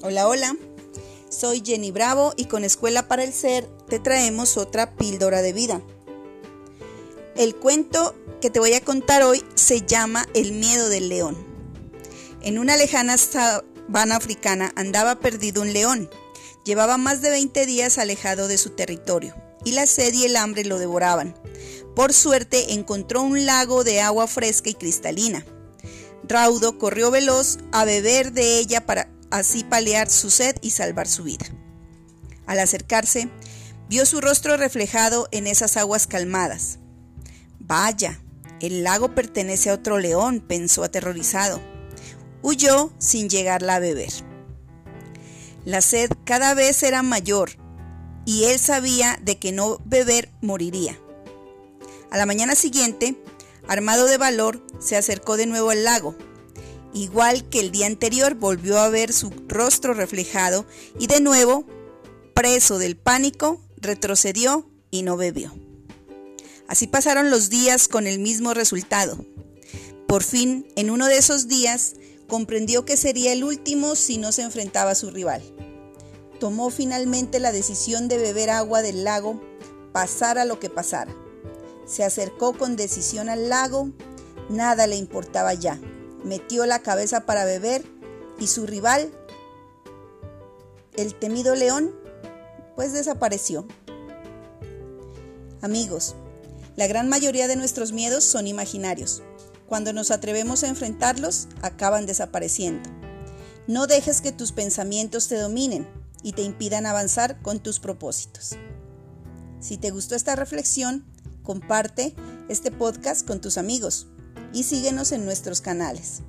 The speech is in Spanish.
Hola, hola. Soy Jenny Bravo y con Escuela para el Ser te traemos otra píldora de vida. El cuento que te voy a contar hoy se llama El miedo del león. En una lejana sabana africana andaba perdido un león. Llevaba más de 20 días alejado de su territorio y la sed y el hambre lo devoraban. Por suerte encontró un lago de agua fresca y cristalina. Raudo corrió veloz a beber de ella para así paliar su sed y salvar su vida. Al acercarse, vio su rostro reflejado en esas aguas calmadas. Vaya, el lago pertenece a otro león, pensó aterrorizado. Huyó sin llegarla a beber. La sed cada vez era mayor y él sabía de que no beber moriría. A la mañana siguiente, armado de valor, se acercó de nuevo al lago Igual que el día anterior, volvió a ver su rostro reflejado y de nuevo, preso del pánico, retrocedió y no bebió. Así pasaron los días con el mismo resultado. Por fin, en uno de esos días, comprendió que sería el último si no se enfrentaba a su rival. Tomó finalmente la decisión de beber agua del lago, pasara lo que pasara. Se acercó con decisión al lago, nada le importaba ya metió la cabeza para beber y su rival, el temido león, pues desapareció. Amigos, la gran mayoría de nuestros miedos son imaginarios. Cuando nos atrevemos a enfrentarlos, acaban desapareciendo. No dejes que tus pensamientos te dominen y te impidan avanzar con tus propósitos. Si te gustó esta reflexión, comparte este podcast con tus amigos y síguenos en nuestros canales.